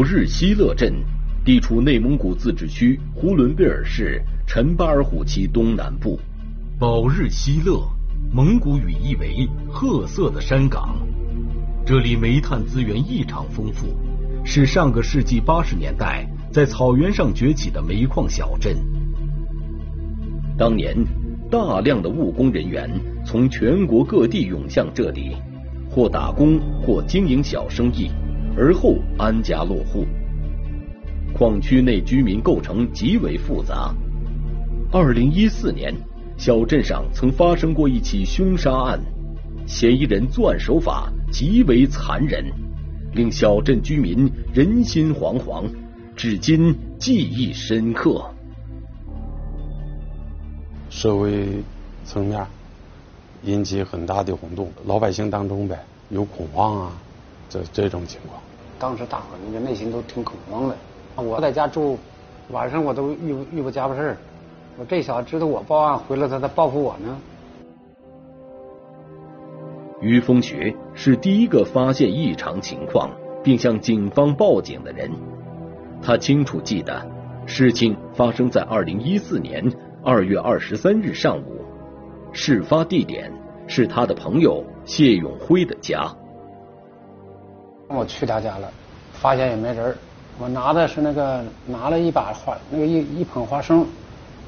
保日西勒镇地处内蒙古自治区呼伦贝尔市陈巴尔虎旗东南部。保日西勒，蒙古语意为“褐色的山岗”。这里煤炭资源异常丰富，是上个世纪八十年代在草原上崛起的煤矿小镇。当年，大量的务工人员从全国各地涌向这里，或打工，或经营小生意，而后安家落户。矿区内居民构成极为复杂。二零一四年。小镇上曾发生过一起凶杀案，嫌疑人作案手法极为残忍，令小镇居民人心惶惶，至今记忆深刻。社会层面引起很大的轰动，老百姓当中呗有恐慌啊，这这种情况。当时大伙那个内心都挺恐慌的。我在家住，晚上我都遇遇不家伙事儿。我这小子知道我报案回来，他再报复我呢。于风学是第一个发现异常情况并向警方报警的人。他清楚记得，事情发生在二零一四年二月二十三日上午，事发地点是他的朋友谢永辉的家。我去他家了，发现也没人。我拿的是那个拿了一把花，那个一一捧花生。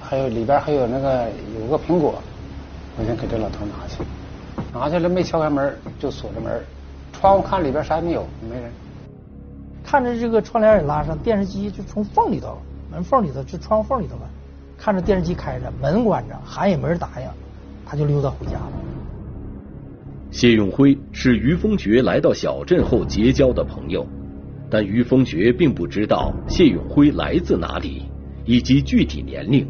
还有里边还有那个有个苹果，我先给这老头拿去，拿去了没敲开门就锁着门，窗户看里边啥也没有，没人。看着这个窗帘也拉上，电视机就从缝里头门缝里头这窗缝里头吧，看着电视机开着，门关着，喊也没人答应，他就溜达回家了。谢永辉是于峰觉来到小镇后结交的朋友，但于峰觉并不知道谢永辉来自哪里以及具体年龄。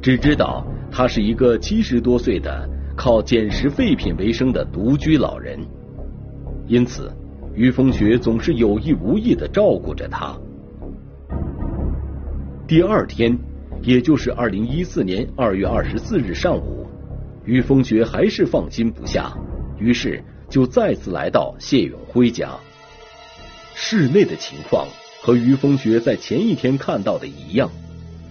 只知道他是一个七十多岁的靠捡拾废品为生的独居老人，因此于风雪总是有意无意的照顾着他。第二天，也就是二零一四年二月二十四日上午，于风雪还是放心不下，于是就再次来到谢永辉家。室内的情况和于风雪在前一天看到的一样。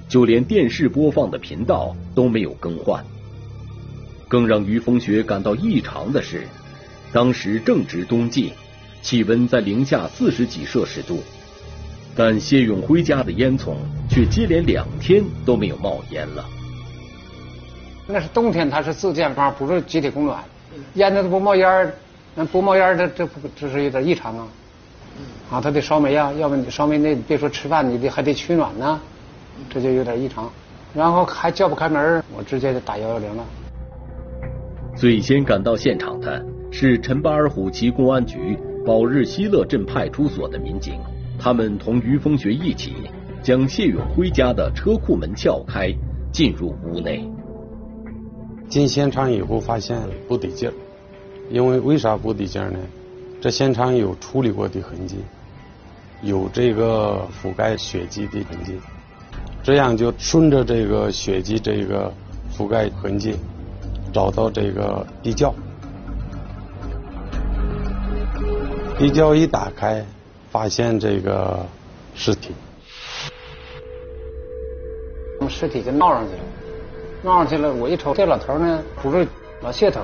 就连电视播放的频道都没有更换。更让于风雪感到异常的是，当时正值冬季，气温在零下四十几摄氏度，但谢永辉家的烟囱却接连两天都没有冒烟了。那是冬天，它是自建房，不是集体供暖，烟它都不冒烟那不冒烟这这不这是有点异常啊。啊，他得烧煤啊，要不你烧煤那别说吃饭，你得还得取暖呢。这就有点异常，然后还叫不开门，我直接就打幺幺零了。最先赶到现场的是陈巴尔虎旗公安局保日西勒镇派出所的民警，他们同于峰学一起将谢永辉家的车库门撬开，进入屋内。进现场以后发现不得劲儿，因为为啥不得劲儿呢？这现场有处理过的痕迹，有这个覆盖血迹的痕迹。这样就顺着这个血迹这个覆盖痕迹，找到这个地窖。地窖一打开，发现这个尸体。尸体就闹上去了，上去了，我一瞅，这老头呢，不是老谢头。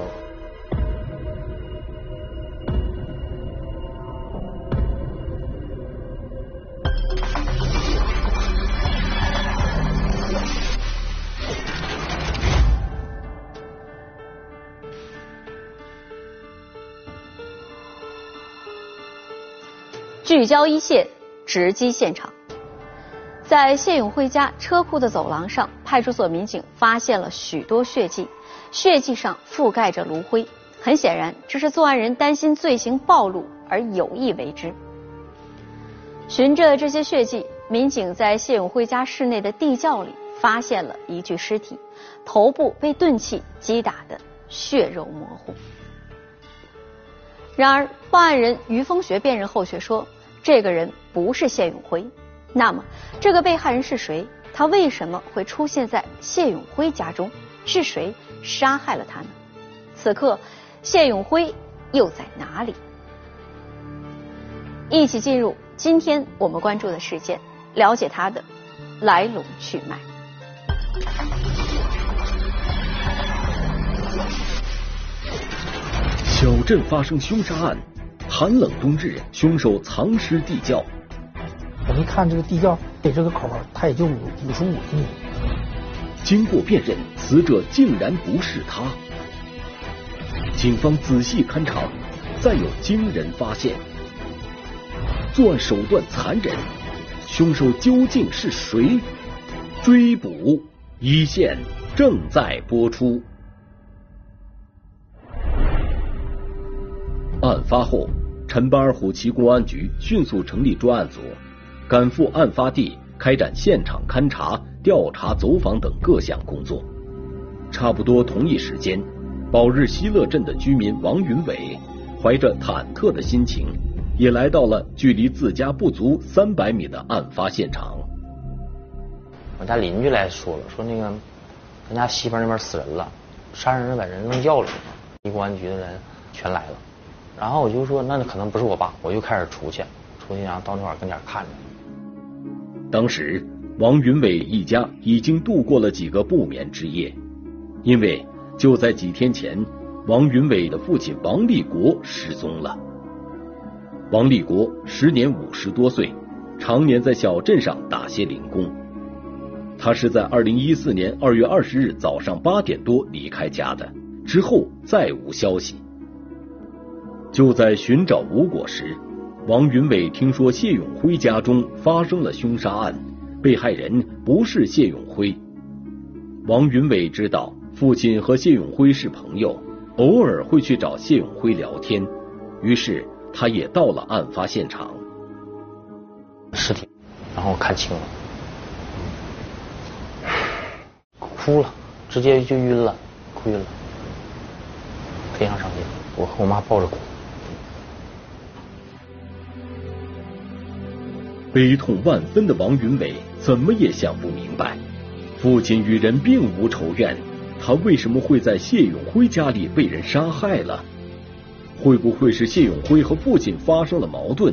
聚焦一线，直击现场。在谢永辉家车库的走廊上，派出所民警发现了许多血迹，血迹上覆盖着炉灰。很显然，这是作案人担心罪行暴露而有意为之。循着这些血迹，民警在谢永辉家室内的地窖里发现了一具尸体，头部被钝器击打的血肉模糊。然而，报案人于峰学辨认后却说。这个人不是谢永辉，那么这个被害人是谁？他为什么会出现在谢永辉家中？是谁杀害了他呢？此刻，谢永辉又在哪里？一起进入今天我们关注的事件，了解他的来龙去脉。小镇发生凶杀案，寒冷冬日，凶手藏尸地窖。我一看这个地窖，给这个口它也就五五十五厘米。经过辨认，死者竟然不是他。警方仔细勘查，再有惊人发现：作案手段残忍，凶手究竟是谁？追捕一线正在播出。案发后，陈巴尔虎旗公安局迅速成立专案组，赶赴案发地开展现场勘查、调查、走访等各项工作。差不多同一时间，宝日西乐镇的居民王云伟怀着忐忑的心情，也来到了距离自家不足三百米的案发现场。我家邻居来说了，说那个咱家西边那边死人了，杀人把人扔窖里了，公安局的人全来了。然后我就说，那可能不是我爸，我就开始出去，出去然后到那块跟前看着。当时，王云伟一家已经度过了几个不眠之夜，因为就在几天前，王云伟的父亲王立国失踪了。王立国时年五十多岁，常年在小镇上打些零工。他是在二零一四年二月二十日早上八点多离开家的，之后再无消息。就在寻找无果时，王云伟听说谢永辉家中发生了凶杀案，被害人不是谢永辉。王云伟知道父亲和谢永辉是朋友，偶尔会去找谢永辉聊天，于是他也到了案发现场。尸体，然后看清了，哭了，直接就晕了，哭晕了，非常伤心，我和我妈抱着哭。悲痛万分的王云伟怎么也想不明白，父亲与人并无仇怨，他为什么会在谢永辉家里被人杀害了？会不会是谢永辉和父亲发生了矛盾，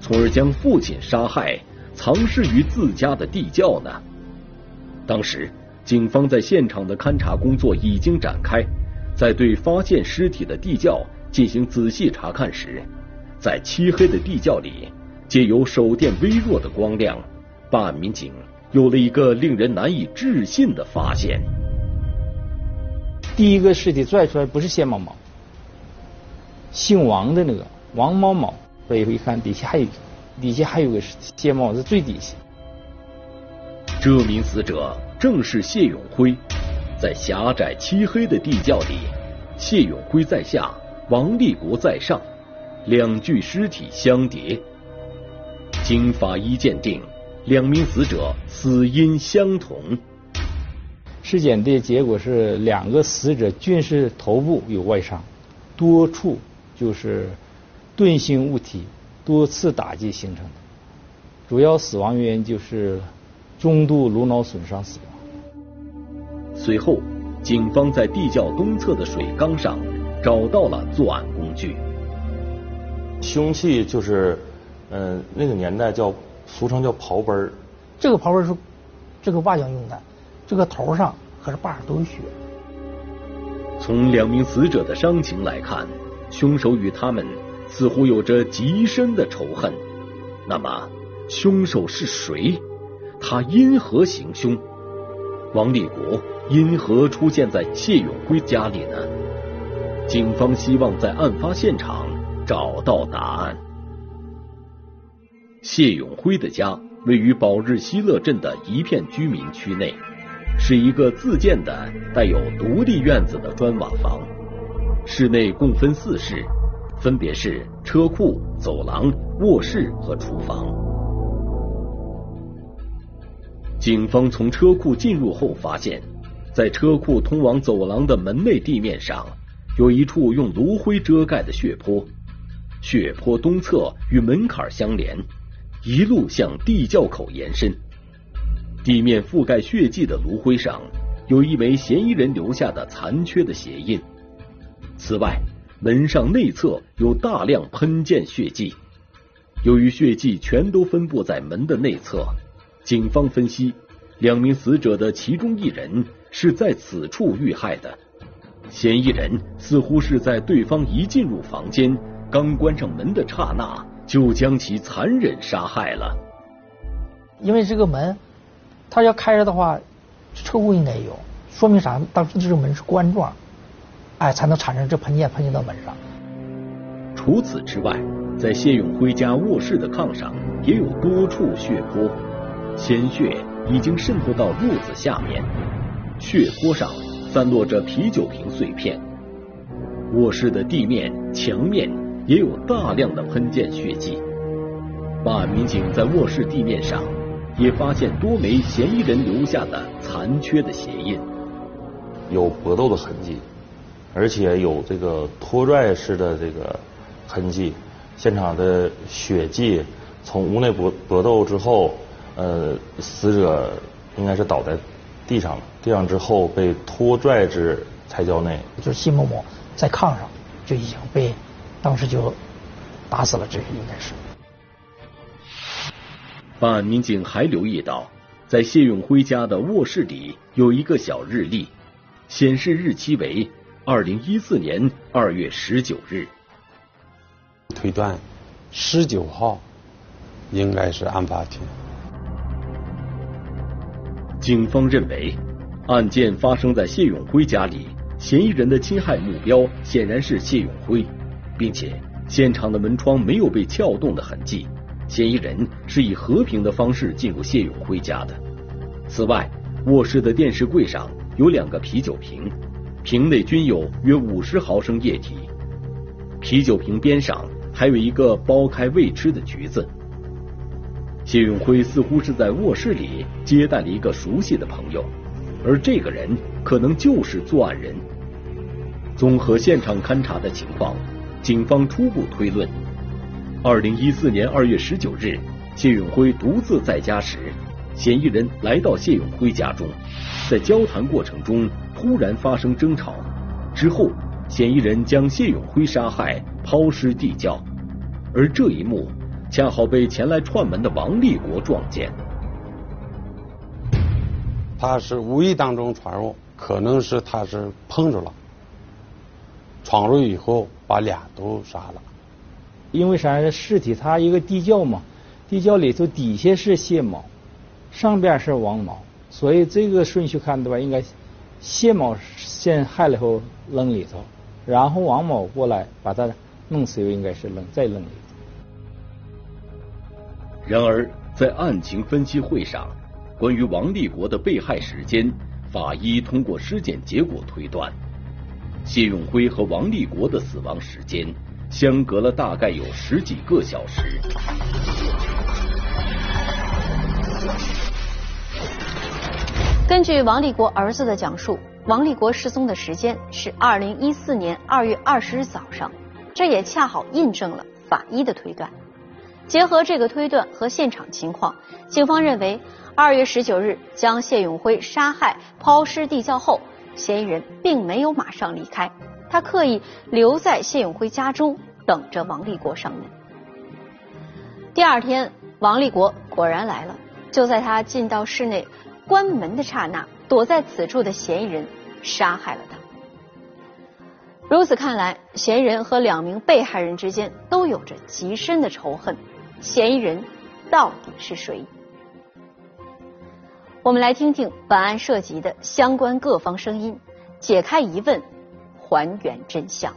从而将父亲杀害，藏尸于自家的地窖呢？当时，警方在现场的勘查工作已经展开，在对发现尸体的地窖进行仔细查看时，在漆黑的地窖里。借由手电微弱的光亮，办案民警有了一个令人难以置信的发现。第一个尸体拽出来不是谢某某，姓王的那个王某某。所以一看底下还有，底下还有个谢某是最底下。这名死者正是谢永辉，在狭窄漆黑的地窖里，谢永辉在下，王立国在上，两具尸体相叠。经法医鉴定，两名死者死因相同。尸检的结果是，两个死者均是头部有外伤，多处就是钝性物体多次打击形成的。主要死亡原因就是中度颅脑损伤死亡。随后，警方在地窖东侧的水缸上找到了作案工具，凶器就是。嗯，那个年代叫俗称叫刨奔儿。这个刨奔儿是这个挖井用的，这个头上和这把上都有血。从两名死者的伤情来看，凶手与他们似乎有着极深的仇恨。那么，凶手是谁？他因何行凶？王立国因何出现在谢永辉家里呢？警方希望在案发现场找到答案。谢永辉的家位于宝日西乐镇的一片居民区内，是一个自建的带有独立院子的砖瓦房。室内共分四室，分别是车库、走廊、卧室和厨房。警方从车库进入后发现，在车库通往走廊的门内地面上，有一处用炉灰遮盖的血泊，血泊东侧与门槛相连。一路向地窖口延伸，地面覆盖血迹的炉灰上有一枚嫌疑人留下的残缺的鞋印。此外，门上内侧有大量喷溅血迹。由于血迹全都分布在门的内侧，警方分析，两名死者的其中一人是在此处遇害的。嫌疑人似乎是在对方一进入房间，刚关上门的刹那，就将其残忍杀害了。因为这个门，他要开着的话，车库应该有，说明啥？当时这个门是关状，哎，才能产生这喷溅喷溅到门上。除此之外，在谢永辉家卧室的炕上也有多处血泊，鲜血已经渗透到褥子下面，血泊上。散落着啤酒瓶碎片，卧室的地面、墙面也有大量的喷溅血迹。办案民警在卧室地面上也发现多枚嫌疑人留下的残缺的鞋印，有搏斗的痕迹，而且有这个拖拽式的这个痕迹。现场的血迹从屋内搏搏斗之后，呃，死者应该是倒在。地上了，地上之后被拖拽至菜窖内。就是谢某某在炕上就已经被当时就打死了，这个应该是。办案民警还留意到，在谢永辉家的卧室里有一个小日历，显示日期为二零一四年二月十九日。推断十九号应该是案发天。警方认为，案件发生在谢永辉家里，嫌疑人的侵害目标显然是谢永辉，并且现场的门窗没有被撬动的痕迹，嫌疑人是以和平的方式进入谢永辉家的。此外，卧室的电视柜上有两个啤酒瓶，瓶内均有约五十毫升液体，啤酒瓶边上还有一个剥开未吃的橘子。谢永辉似乎是在卧室里接待了一个熟悉的朋友，而这个人可能就是作案人。综合现场勘查的情况，警方初步推论：二零一四年二月十九日，谢永辉独自在家时，嫌疑人来到谢永辉家中，在交谈过程中突然发生争吵，之后嫌疑人将谢永辉杀害，抛尸地窖，而这一幕。恰好被前来串门的王立国撞见，他是无意当中闯入，可能是他是碰着了，闯入以后把俩都杀了。因为啥？尸体它一个地窖嘛，地窖里头底下是谢某，上边是王某，所以这个顺序看的话，应该谢某先害了后扔里头，然后王某过来把他弄死又应该是扔再扔里。然而，在案情分析会上，关于王立国的被害时间，法医通过尸检结果推断，谢永辉和王立国的死亡时间相隔了大概有十几个小时。根据王立国儿子的讲述，王立国失踪的时间是二零一四年二月二十日早上，这也恰好印证了法医的推断。结合这个推断和现场情况，警方认为，二月十九日将谢永辉杀害、抛尸地窖后，嫌疑人并没有马上离开，他刻意留在谢永辉家中等着王立国上门。第二天，王立国果然来了，就在他进到室内关门的刹那，躲在此处的嫌疑人杀害了他。如此看来，嫌疑人和两名被害人之间都有着极深的仇恨。嫌疑人到底是谁？我们来听听本案涉及的相关各方声音，解开疑问，还原真相。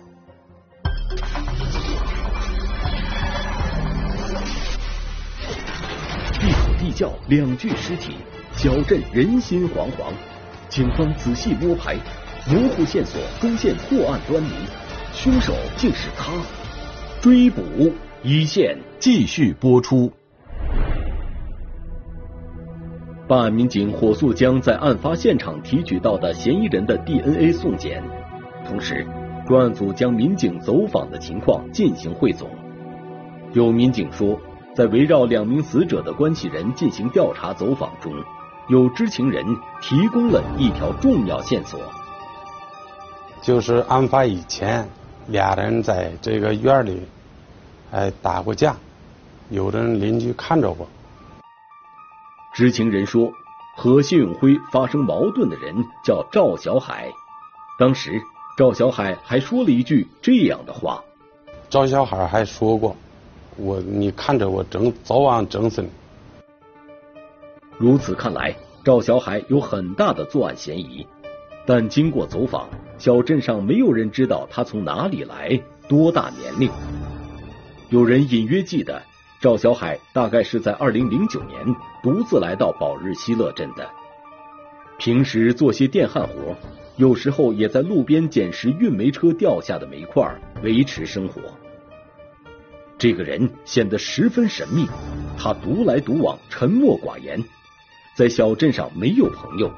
一口地窖，两具尸体，小镇人心惶惶。警方仔细摸排，模糊线索终现破案端倪，凶手竟是他。追捕。一线继续播出。办案民警火速将在案发现场提取到的嫌疑人的 DNA 送检，同时专案组将民警走访的情况进行汇总。有民警说，在围绕两名死者的关系人进行调查走访中，有知情人提供了一条重要线索，就是案发以前，俩人在这个院里。哎，打过架，有的邻居看着过。知情人说，和谢永辉发生矛盾的人叫赵小海。当时赵小海还说了一句这样的话：“赵小海还说过，我你看着我整早晚整死你。”如此看来，赵小海有很大的作案嫌疑。但经过走访，小镇上没有人知道他从哪里来，多大年龄。有人隐约记得，赵小海大概是在二零零九年独自来到宝日西勒镇的。平时做些电焊活，有时候也在路边捡拾运煤车掉下的煤块维持生活。这个人显得十分神秘，他独来独往，沉默寡言，在小镇上没有朋友。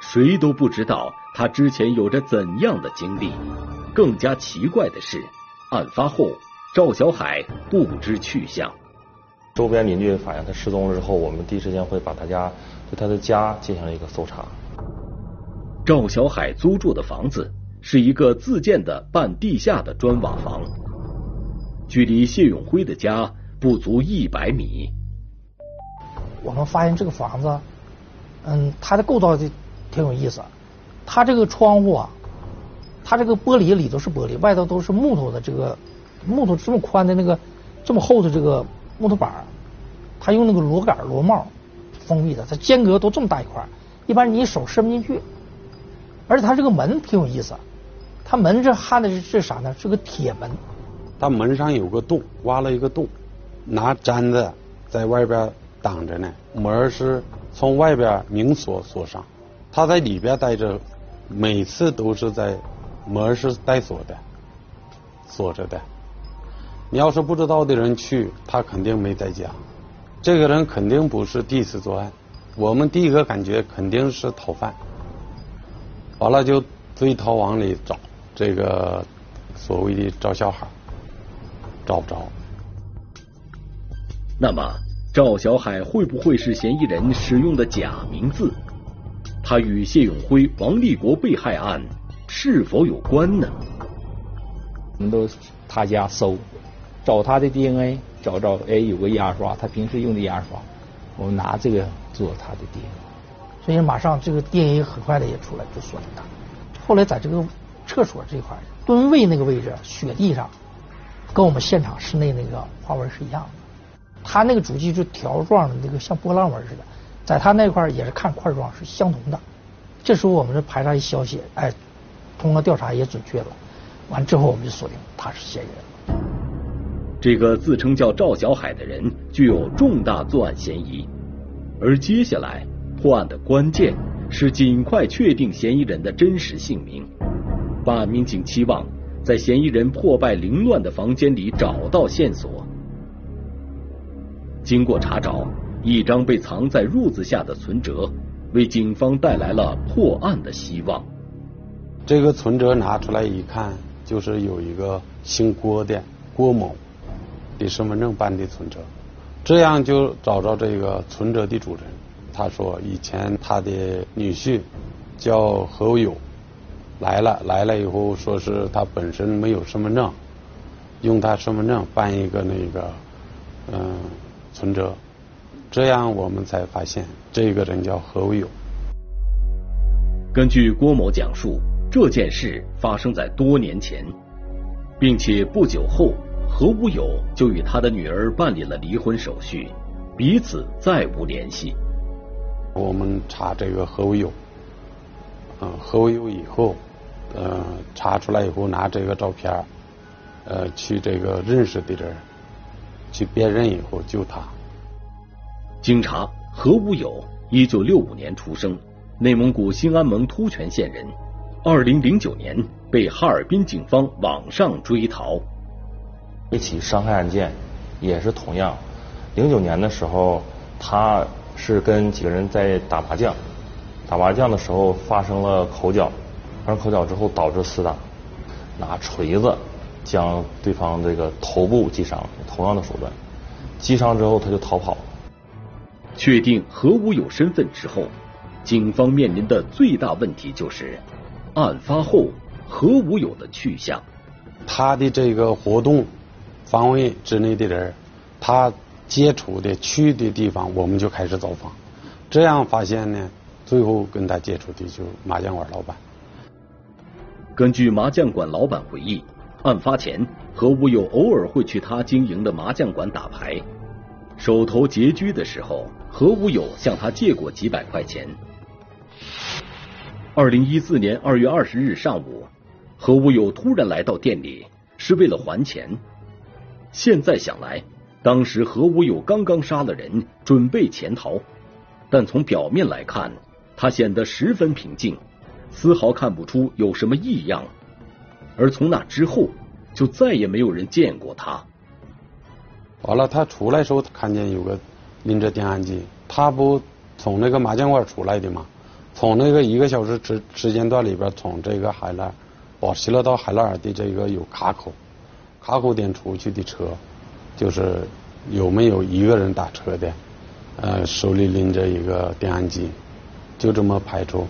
谁都不知道他之前有着怎样的经历。更加奇怪的是，案发后赵小海不知去向。周边邻居反映他失踪了之后，我们第一时间会把他家对他的家进行了一个搜查。赵小海租住的房子是一个自建的半地下的砖瓦房，距离谢永辉的家不足一百米。我们发现这个房子，嗯，它的构造就。挺有意思，它这个窗户啊，它这个玻璃里头是玻璃，外头都是木头的这个木头这么宽的那个这么厚的这个木头板他用那个螺杆螺帽封闭的，它间隔都这么大一块一般你手伸不进去。而且它这个门挺有意思，它门这焊的是是啥呢？是个铁门。它门上有个洞，挖了一个洞，拿毡子在外边挡着呢，门是从外边明锁锁上。他在里边待着，每次都是在门是带锁的，锁着的。你要是不知道的人去，他肯定没在家。这个人肯定不是第一次作案，我们第一个感觉肯定是逃犯。完了就追逃往里找这个所谓的赵小海，找不着。那么赵小海会不会是嫌疑人使用的假名字？他与谢永辉、王立国被害案是否有关呢？我们都他家搜，找他的 DNA，找找哎有个牙刷，他平时用的牙刷，我们拿这个做他的 DNA，所以马上这个 DNA 很快的也出来，就锁定他。后来在这个厕所这块蹲位那个位置，雪地上，跟我们现场室内那个花纹是一样的。他那个主机是条状的，那个像波浪纹似的。在他那块也是看块状是相同的，这时候我们就排查一消息，哎，通过调查也准确了。完之后我们就锁定他是嫌疑人。这个自称叫赵小海的人具有重大作案嫌疑，而接下来破案的关键是尽快确定嫌疑人的真实姓名。办案民警期望在嫌疑人破败凌乱的房间里找到线索。经过查找。一张被藏在褥子下的存折，为警方带来了破案的希望。这个存折拿出来一看，就是有一个姓郭的郭某的身份证办的存折，这样就找着这个存折的主人。他说，以前他的女婿叫何友，来了来了以后，说是他本身没有身份证，用他身份证办一个那个嗯存折。这样我们才发现，这个人叫何伟友。根据郭某讲述，这件事发生在多年前，并且不久后，何武友就与他的女儿办理了离婚手续，彼此再无联系。我们查这个何无友，嗯，何无友以后，呃，查出来以后，拿这个照片，呃，去这个认识的人，去辨认以后，就他。经查，何无友，一九六五年出生，内蒙古兴安盟突泉县人。二零零九年被哈尔滨警方网上追逃。一起伤害案件也是同样，零九年的时候，他是跟几个人在打麻将，打麻将的时候发生了口角，发生口角之后导致厮打，拿锤子将对方这个头部击伤，同样的手段，击伤之后他就逃跑。确定何武有身份之后，警方面临的最大问题就是案发后何武有的去向。他的这个活动范围之内的人，他接触的去的地方，我们就开始走访。这样发现呢，最后跟他接触的就是麻将馆老板。根据麻将馆老板回忆，案发前何武友偶尔会去他经营的麻将馆打牌，手头拮据的时候，何武友向他借过几百块钱。二零一四年二月二十日上午，何武友突然来到店里，是为了还钱。现在想来，当时何无友刚刚杀了人，准备潜逃，但从表面来看，他显得十分平静。丝毫看不出有什么异样，而从那之后就再也没有人见过他。完了，他出来时候看见有个拎着电焊机，他不从那个麻将馆出来的吗？从那个一个小时时时间段里边，从这个海拉宝溪乐到海拉尔的这个有卡口，卡口点出去的车，就是有没有一个人打车的？呃，手里拎着一个电焊机，就这么排除。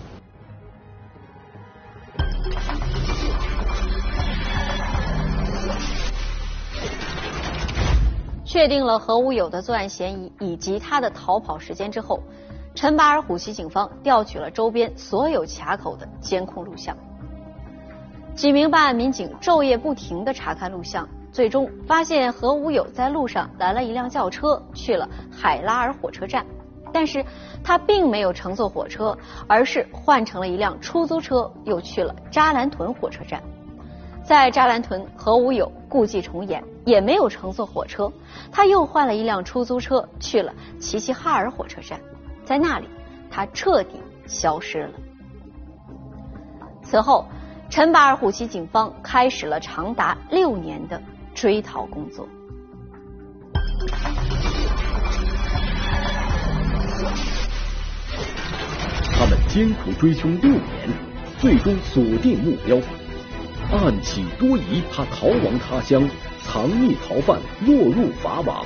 确定了何无友的作案嫌疑以及他的逃跑时间之后，陈巴尔虎旗警方调取了周边所有卡口的监控录像。几名办案民警昼夜不停的查看录像，最终发现何无友在路上拦了一辆轿车去了海拉尔火车站，但是他并没有乘坐火车，而是换成了一辆出租车，又去了扎兰屯火车站。在扎兰屯，何无友故伎重演，也没有乘坐火车，他又换了一辆出租车去了齐齐哈尔火车站，在那里，他彻底消失了。此后，陈巴尔虎旗警方开始了长达六年的追逃工作。他们艰苦追凶六年，最终锁定目标。案起多疑，他逃亡他乡，藏匿逃犯落入法网，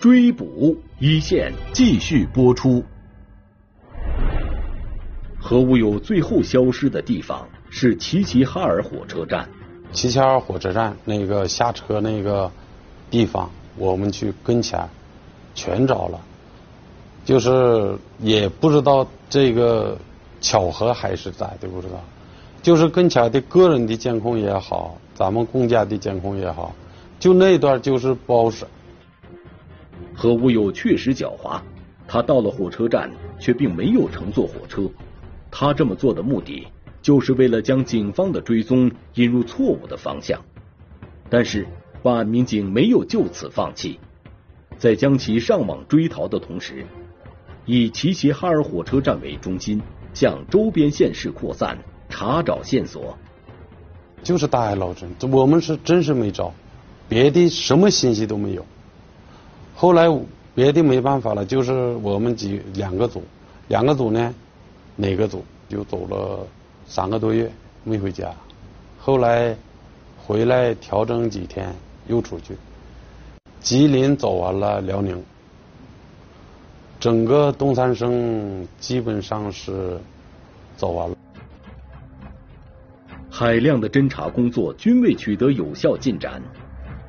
追捕一线继续播出。何无有最后消失的地方是齐齐哈尔火车站。齐齐哈尔火车站那个下车那个地方，我们去跟前全找了，就是也不知道这个巧合还是咋的，不知道。就是跟前的个人的监控也好，咱们公家的监控也好，就那段就是不好使。何无友确实狡猾，他到了火车站却并没有乘坐火车。他这么做的目的，就是为了将警方的追踪引入错误的方向。但是办案民警没有就此放弃，在将其上网追逃的同时，以齐齐哈尔火车站为中心，向周边县市扩散。查找线索，就是大海捞针。我们是真是没招，别的什么信息都没有。后来别的没办法了，就是我们几两个组，两个组呢，哪个组就走了三个多月没回家。后来回来调整几天又出去，吉林走完了辽宁，整个东三省基本上是走完了。海量的侦查工作均未取得有效进展，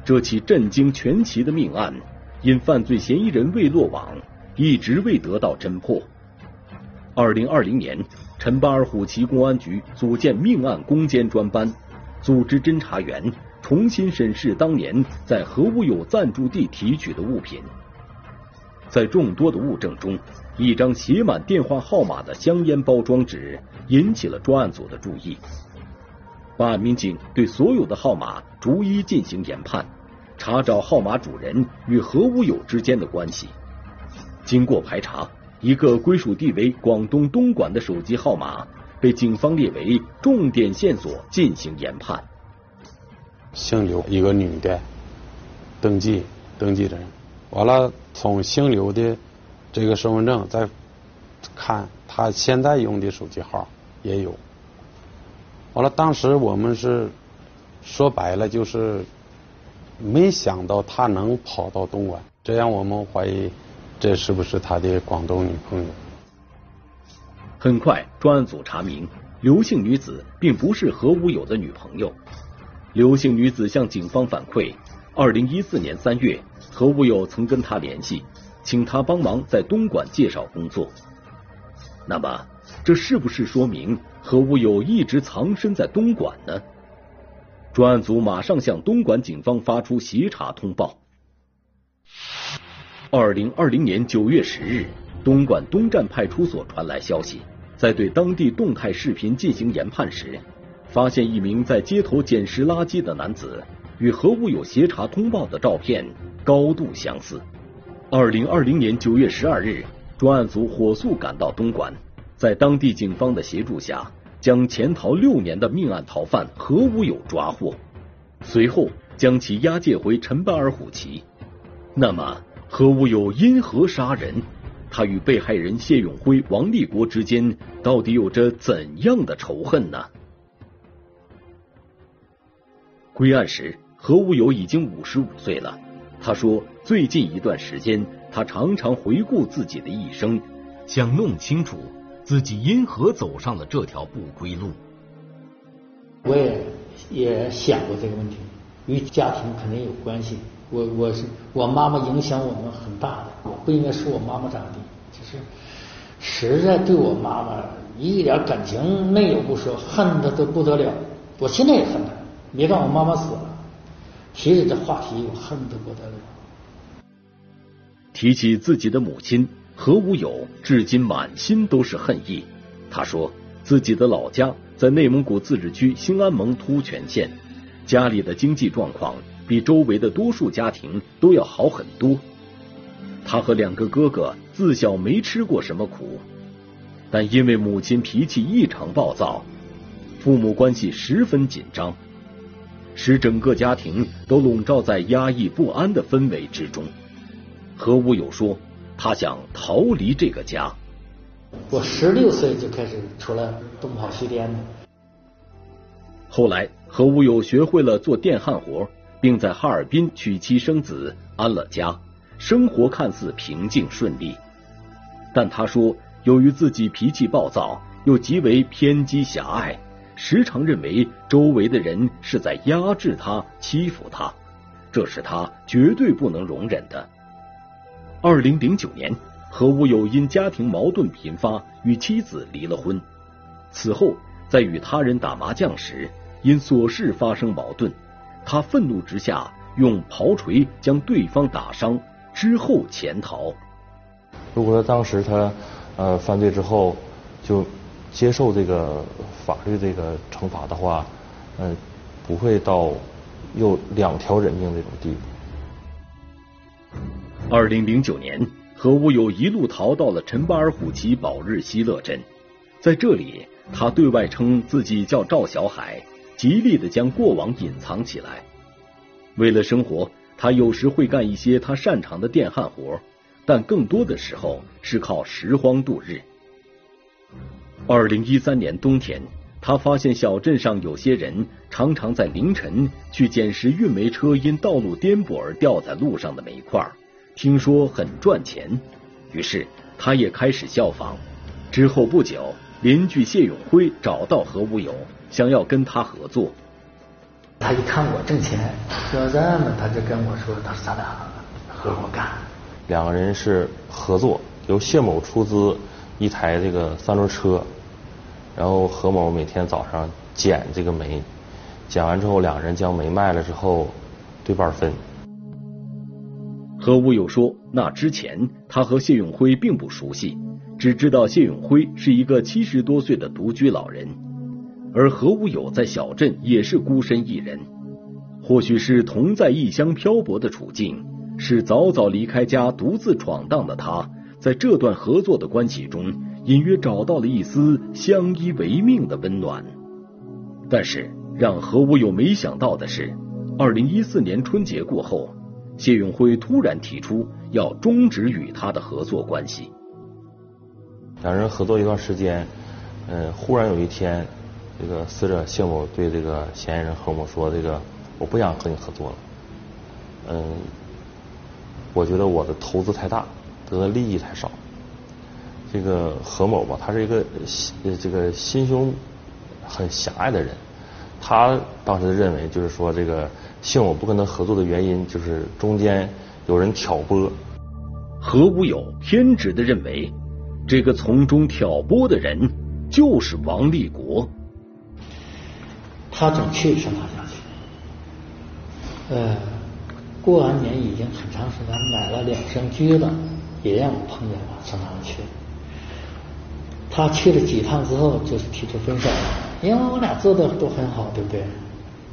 这起震惊全旗的命案因犯罪嫌疑人未落网，一直未得到侦破。二零二零年，陈巴尔虎旗公安局组建命案攻坚专班，组织侦查员重新审视当年在何无友暂住地提取的物品。在众多的物证中，一张写满电话号码的香烟包装纸引起了专案组的注意。办案民警对所有的号码逐一进行研判，查找号码主人与何无友之间的关系。经过排查，一个归属地为广东东莞的手机号码被警方列为重点线索进行研判。姓刘，一个女的，登记登记人，完了从姓刘的这个身份证再看他现在用的手机号也有。完了，当时我们是说白了，就是没想到他能跑到东莞，这让我们怀疑这是不是他的广东女朋友。很快，专案组查明，刘姓女子并不是何无友的女朋友。刘姓女子向警方反馈，二零一四年三月，何无友曾跟他联系，请他帮忙在东莞介绍工作。那么，这是不是说明何无友一直藏身在东莞呢？专案组马上向东莞警方发出协查通报。二零二零年九月十日，东莞东站派出所传来消息，在对当地动态视频进行研判时，发现一名在街头捡拾垃圾的男子。与何无有协查通报的照片高度相似。二零二零年九月十二日，专案组火速赶到东莞，在当地警方的协助下，将潜逃六年的命案逃犯何无有抓获，随后将其押解回陈巴尔虎旗。那么，何无有因何杀人？他与被害人谢永辉、王立国之间到底有着怎样的仇恨呢？归案时。何无友已经五十五岁了。他说，最近一段时间，他常常回顾自己的一生，想弄清楚自己因何走上了这条不归路。我也也想过这个问题，与家庭肯定有关系。我我是我妈妈影响我们很大的，我不应该说我妈妈咋的，就是实在对我妈妈一点感情没有不说，恨的都不得了。我现在也恨她，别看我妈妈死了。提起这话题，我恨得不得了。提起自己的母亲何无友，至今满心都是恨意。他说，自己的老家在内蒙古自治区兴安盟突泉县，家里的经济状况比周围的多数家庭都要好很多。他和两个哥哥自小没吃过什么苦，但因为母亲脾气异常暴躁，父母关系十分紧张。使整个家庭都笼罩在压抑不安的氛围之中。何无有说，他想逃离这个家。我十六岁就开始出来东跑西颠的。后来，何无有学会了做电焊活，并在哈尔滨娶妻生子，安了家，生活看似平静顺利。但他说，由于自己脾气暴躁，又极为偏激狭隘。时常认为周围的人是在压制他、欺负他，这是他绝对不能容忍的。二零零九年，何无友因家庭矛盾频发，与妻子离了婚。此后，在与他人打麻将时，因琐事发生矛盾，他愤怒之下用刨锤将对方打伤，之后潜逃。如果说当时他呃犯罪之后就。接受这个法律这个惩罚的话，呃，不会到又两条人命这种地步。二零零九年，何无友一路逃到了陈巴尔虎旗保日西勒镇，在这里，他对外称自己叫赵小海，极力的将过往隐藏起来。为了生活，他有时会干一些他擅长的电焊活，但更多的时候是靠拾荒度日。二零一三年冬天，他发现小镇上有些人常常在凌晨去捡拾运煤车因道路颠簸而掉在路上的煤块，听说很赚钱，于是他也开始效仿。之后不久，邻居谢永辉找到何无友，想要跟他合作。他一看我挣钱，说这么，他就跟我说：“他说咱俩合伙干。”两个人是合作，由谢某出资一台这个三轮车。然后何某每天早上捡这个煤，捡完之后，两人将煤卖了之后对半分。何无友说，那之前他和谢永辉并不熟悉，只知道谢永辉是一个七十多岁的独居老人，而何无友在小镇也是孤身一人。或许是同在异乡漂泊的处境，是早早离开家独自闯荡的他，在这段合作的关系中。隐约找到了一丝相依为命的温暖，但是让何无友没想到的是，二零一四年春节过后，谢永辉突然提出要终止与他的合作关系。两人合作一段时间，嗯，忽然有一天，这个死者谢某对这个嫌疑人何某说：“这个我不想和你合作了，嗯，我觉得我的投资太大，得的利益太少。”这个何某吧，他是一个心这个心胸很狭隘的人，他当时认为，就是说这个姓我不跟他合作的原因，就是中间有人挑拨。何无有偏执的认为，这个从中挑拨的人就是王立国。他总去上他家去，呃，过完年已经很长时间，买了两箱橘子，也让我碰见了，上他那去。他去了几趟之后，就是提出分手了。因为我俩做的都很好，对不对？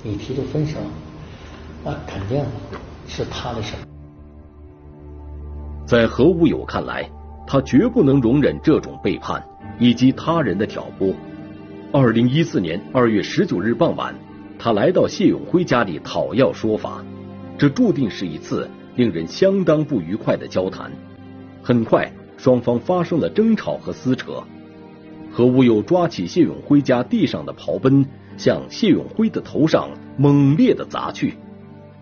你提出分手，那肯定是他的事在何无友看来，他绝不能容忍这种背叛以及他人的挑拨。二零一四年二月十九日傍晚，他来到谢永辉家里讨要说法，这注定是一次令人相当不愉快的交谈。很快，双方发生了争吵和撕扯。何无友抓起谢永辉家地上的刨奔，向谢永辉的头上猛烈的砸去，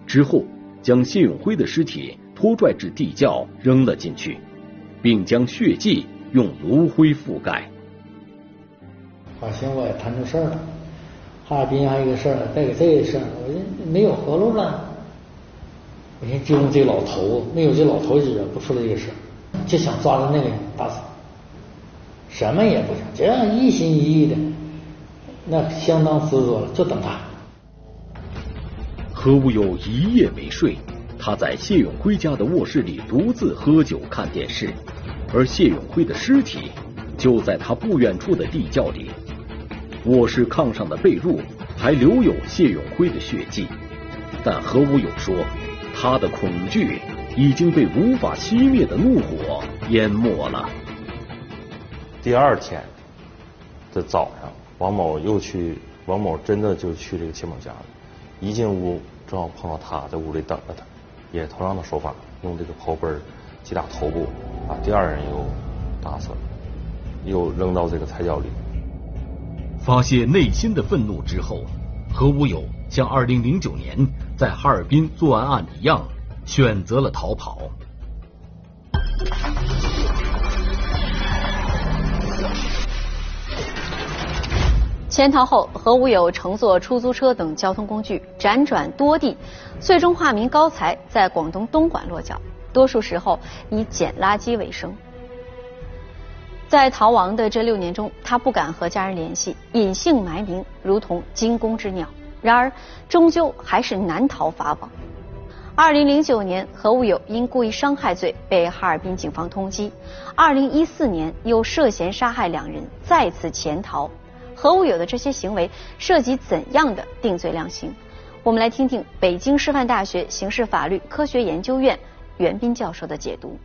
之后将谢永辉的尸体拖拽至地窖扔了进去，并将血迹用炉灰覆盖。好像我也谈出事儿了，哈尔滨还有一个事儿，再给这个事儿，我说没有活路了。我说就用这老头，没有这老头惹不出来这个事儿，就想抓住那个人打死。什么也不想，这样一心一意的，那相当执着了，就等他。何无忧一夜没睡，他在谢永辉家的卧室里独自喝酒看电视，而谢永辉的尸体就在他不远处的地窖里。卧室炕上的被褥还留有谢永辉的血迹，但何无勇说，他的恐惧已经被无法熄灭的怒火淹没了。第二天的早上，王某又去，王某真的就去这个谢某家了。一进屋，正好碰到他在屋里等着他，也同样的手法，用这个刨奔击打头部，把第二人又打死了，又扔到这个菜窖里。发泄内心的愤怒之后，何无友像二零零九年在哈尔滨作案案一样，选择了逃跑。潜逃后，何无友乘坐出租车等交通工具辗转多地，最终化名高才，在广东东莞落脚，多数时候以捡垃圾为生。在逃亡的这六年中，他不敢和家人联系，隐姓埋名，如同惊弓之鸟。然而，终究还是难逃法网。二零零九年，何无友因故意伤害罪被哈尔滨警方通缉；二零一四年，又涉嫌杀害两人，再次潜逃。何无友的这些行为涉及怎样的定罪量刑？我们来听听北京师范大学刑事法律科学研究院袁斌教授的解读。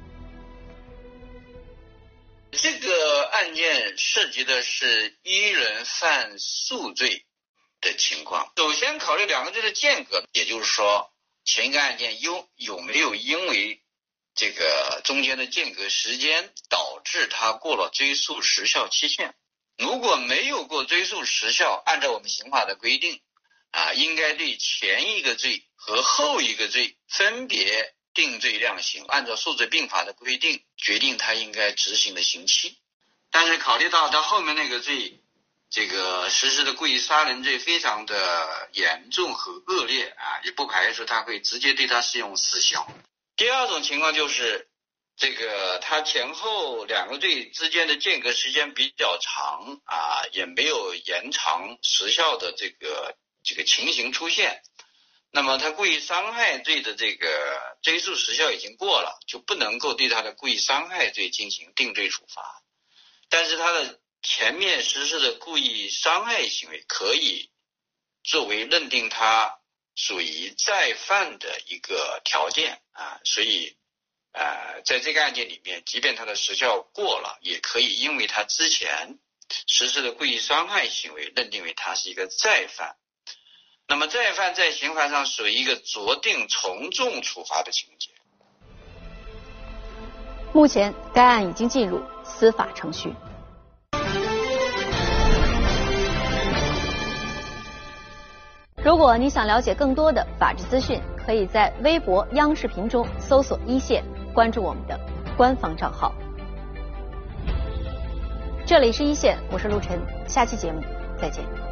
这个案件涉及的是一人犯数罪的情况。首先考虑两个罪的间隔，也就是说，前一个案件有有没有因为这个中间的间隔时间导致他过了追诉时效期限。如果没有过追诉时效，按照我们刑法的规定，啊，应该对前一个罪和后一个罪分别定罪量刑，按照数罪并罚的规定决定他应该执行的刑期。但是考虑到他后面那个罪，这个实施的故意杀人罪非常的严重和恶劣啊，也不排除他会直接对他适用死刑。第二种情况就是。这个他前后两个罪之间的间隔时间比较长啊，也没有延长时效的这个这个情形出现。那么他故意伤害罪的这个追诉时效已经过了，就不能够对他的故意伤害罪进行定罪处罚。但是他的前面实施的故意伤害行为可以作为认定他属于再犯的一个条件啊，所以。呃，在这个案件里面，即便他的时效过了，也可以因为他之前实施的故意伤害行为，认定为他是一个再犯。那么再犯在刑法上属于一个酌定从重处罚的情节。目前，该案已经进入司法程序。如果你想了解更多的法治资讯，可以在微博、央视频中搜索“一线”。关注我们的官方账号。这里是一线，我是陆晨，下期节目再见。